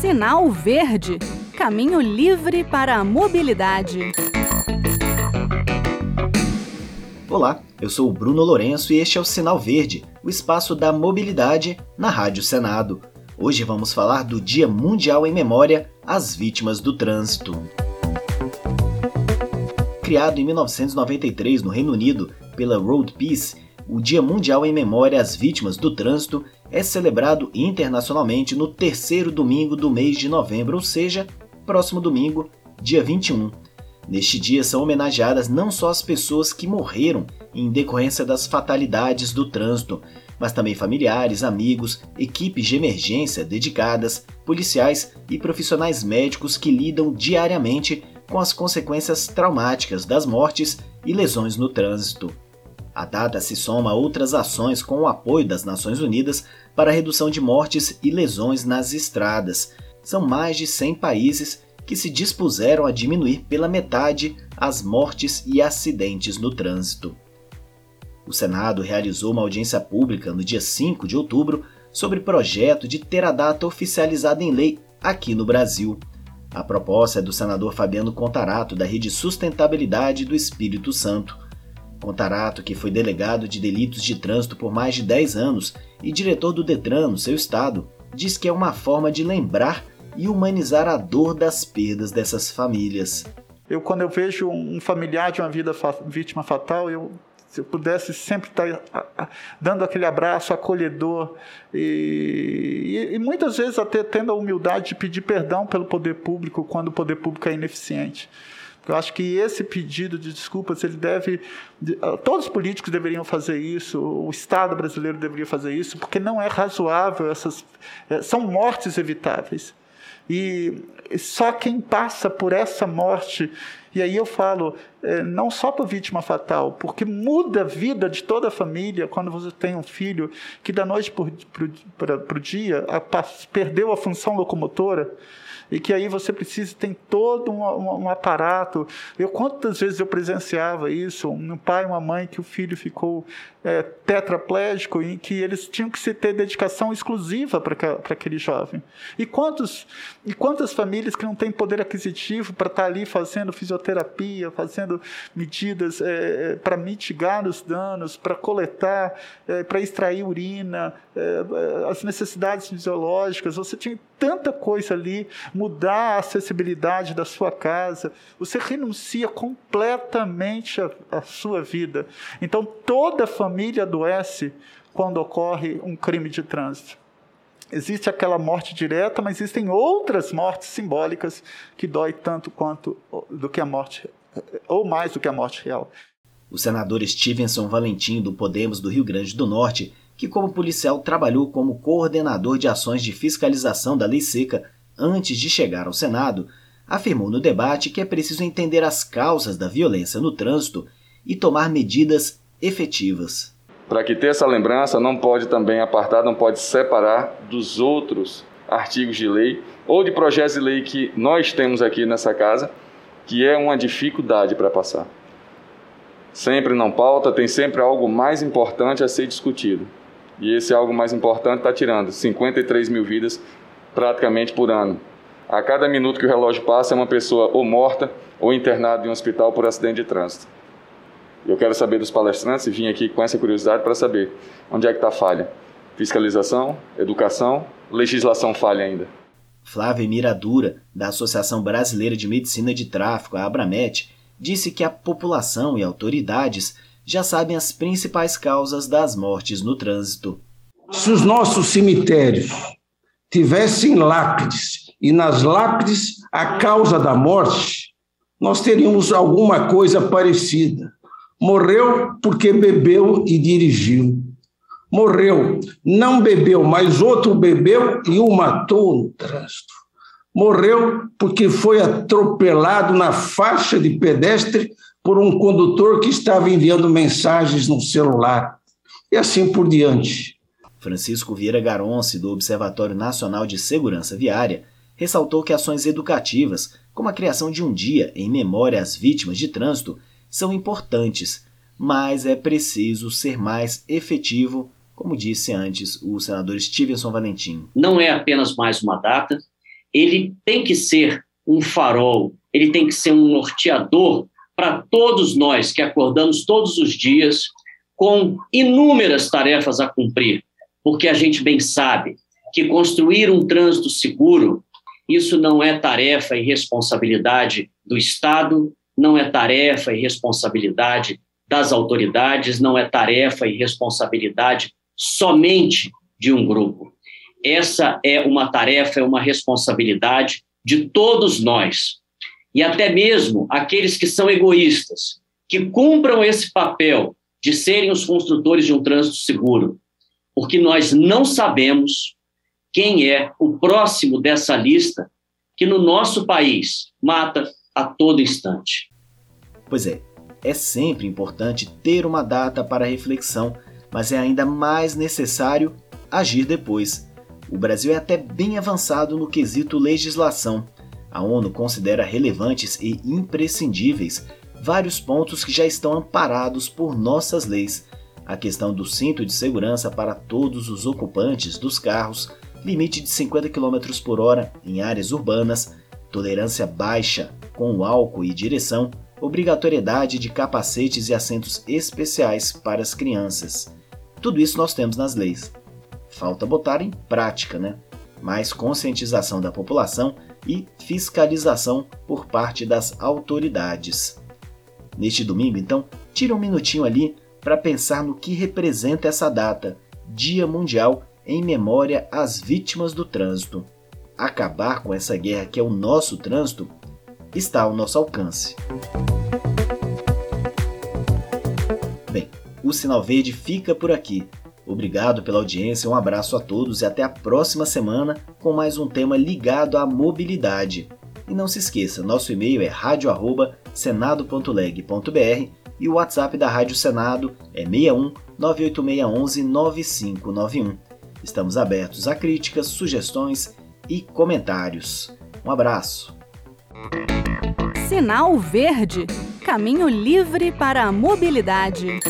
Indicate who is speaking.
Speaker 1: Sinal Verde Caminho livre para a mobilidade.
Speaker 2: Olá, eu sou o Bruno Lourenço e este é o Sinal Verde, o espaço da mobilidade na Rádio Senado. Hoje vamos falar do Dia Mundial em Memória às Vítimas do Trânsito. Criado em 1993 no Reino Unido pela Road Peace, o Dia Mundial em Memória às Vítimas do Trânsito é celebrado internacionalmente no terceiro domingo do mês de novembro, ou seja, próximo domingo, dia 21. Neste dia são homenageadas não só as pessoas que morreram em decorrência das fatalidades do trânsito, mas também familiares, amigos, equipes de emergência dedicadas, policiais e profissionais médicos que lidam diariamente com as consequências traumáticas das mortes e lesões no trânsito. A data se soma a outras ações com o apoio das Nações Unidas para a redução de mortes e lesões nas estradas. São mais de 100 países que se dispuseram a diminuir pela metade as mortes e acidentes no trânsito. O Senado realizou uma audiência pública no dia 5 de outubro sobre projeto de ter a data oficializada em lei aqui no Brasil. A proposta é do senador Fabiano Contarato, da Rede Sustentabilidade do Espírito Santo. Contarato, que foi delegado de delitos de trânsito por mais de 10 anos e diretor do Detran no seu estado, diz que é uma forma de lembrar e humanizar a dor das perdas dessas famílias.
Speaker 3: Eu, quando eu vejo um familiar de uma vida vítima fatal, eu se eu pudesse sempre estar dando aquele abraço acolhedor e, e, e, muitas vezes até tendo a humildade de pedir perdão pelo poder público quando o poder público é ineficiente. Eu acho que esse pedido de desculpas ele deve, ah, todos os políticos deveriam fazer isso, o Estado brasileiro deveria fazer isso, porque não é razoável essas, eh, são mortes evitáveis. E só quem passa por essa morte, e aí eu falo, eh, não só para vítima fatal, porque muda a vida de toda a família quando você tem um filho que da noite para o dia perdeu a função locomotora e que aí você precisa tem todo um, um, um, aparato. Eu quantas vezes eu presenciava isso, um pai uma mãe que o filho ficou é, tetraplégico e que eles tinham que ter dedicação exclusiva para aquele jovem. E quantos e quantas famílias que não têm poder aquisitivo para estar tá ali fazendo fisioterapia, fazendo medidas é, é para mitigar os danos, para coletar, é, para extrair urina, é, é, as necessidades fisiológicas. Você tinha tanta coisa ali, mudar a acessibilidade da sua casa. Você renuncia completamente a, a sua vida. Então toda família família adoece quando ocorre um crime de trânsito. Existe aquela morte direta, mas existem outras mortes simbólicas que dói tanto quanto do que a morte ou mais do que a morte real.
Speaker 2: O senador Stevenson Valentim do Podemos do Rio Grande do Norte, que como policial trabalhou como coordenador de ações de fiscalização da lei seca antes de chegar ao Senado, afirmou no debate que é preciso entender as causas da violência no trânsito e tomar medidas efetivas.
Speaker 4: Para que ter essa lembrança, não pode também apartar, não pode separar dos outros artigos de lei ou de projetos de lei que nós temos aqui nessa casa, que é uma dificuldade para passar. Sempre não pauta, tem sempre algo mais importante a ser discutido. E esse algo mais importante está tirando 53 mil vidas praticamente por ano. A cada minuto que o relógio passa, é uma pessoa ou morta ou internada em um hospital por acidente de trânsito. Eu quero saber dos palestrantes e vim aqui com essa curiosidade para saber onde é que está a falha. Fiscalização, educação, legislação falha ainda.
Speaker 2: Flávia Miradura, da Associação Brasileira de Medicina de Tráfico, a Abramet, disse que a população e autoridades já sabem as principais causas das mortes no trânsito.
Speaker 5: Se os nossos cemitérios tivessem lápides e nas lápides a causa da morte, nós teríamos alguma coisa parecida. Morreu porque bebeu e dirigiu. Morreu, não bebeu, mas outro bebeu e o matou no trânsito. Morreu porque foi atropelado na faixa de pedestre por um condutor que estava enviando mensagens no celular. E assim por diante.
Speaker 2: Francisco Vieira Garonce, do Observatório Nacional de Segurança Viária, ressaltou que ações educativas, como a criação de um dia em memória às vítimas de trânsito, são importantes, mas é preciso ser mais efetivo como disse antes o senador Stevenson Valentim.
Speaker 6: Não é apenas mais uma data, ele tem que ser um farol, ele tem que ser um norteador para todos nós que acordamos todos os dias com inúmeras tarefas a cumprir, porque a gente bem sabe que construir um trânsito seguro, isso não é tarefa e responsabilidade do Estado, não é tarefa e responsabilidade das autoridades, não é tarefa e responsabilidade somente de um grupo. Essa é uma tarefa, é uma responsabilidade de todos nós. E até mesmo aqueles que são egoístas, que cumpram esse papel de serem os construtores de um trânsito seguro, porque nós não sabemos quem é o próximo dessa lista que no nosso país mata a todo instante.
Speaker 2: Pois é, é sempre importante ter uma data para reflexão mas é ainda mais necessário agir depois. O Brasil é até bem avançado no quesito legislação. A ONU considera relevantes e imprescindíveis vários pontos que já estão amparados por nossas leis. A questão do cinto de segurança para todos os ocupantes dos carros, limite de 50 km por hora em áreas urbanas, tolerância baixa com o álcool e direção, obrigatoriedade de capacetes e assentos especiais para as crianças. Tudo isso nós temos nas leis. Falta botar em prática, né? Mais conscientização da população e fiscalização por parte das autoridades. Neste domingo, então, tira um minutinho ali para pensar no que representa essa data, Dia Mundial em memória às vítimas do trânsito. Acabar com essa guerra que é o nosso trânsito está ao nosso alcance. o Sinal Verde fica por aqui. Obrigado pela audiência, um abraço a todos e até a próxima semana com mais um tema ligado à mobilidade. E não se esqueça, nosso e-mail é radio@senado.leg.br e o WhatsApp da Rádio Senado é 61 98611 9591. Estamos abertos a críticas, sugestões e comentários. Um abraço.
Speaker 1: Sinal Verde Caminho livre para a mobilidade.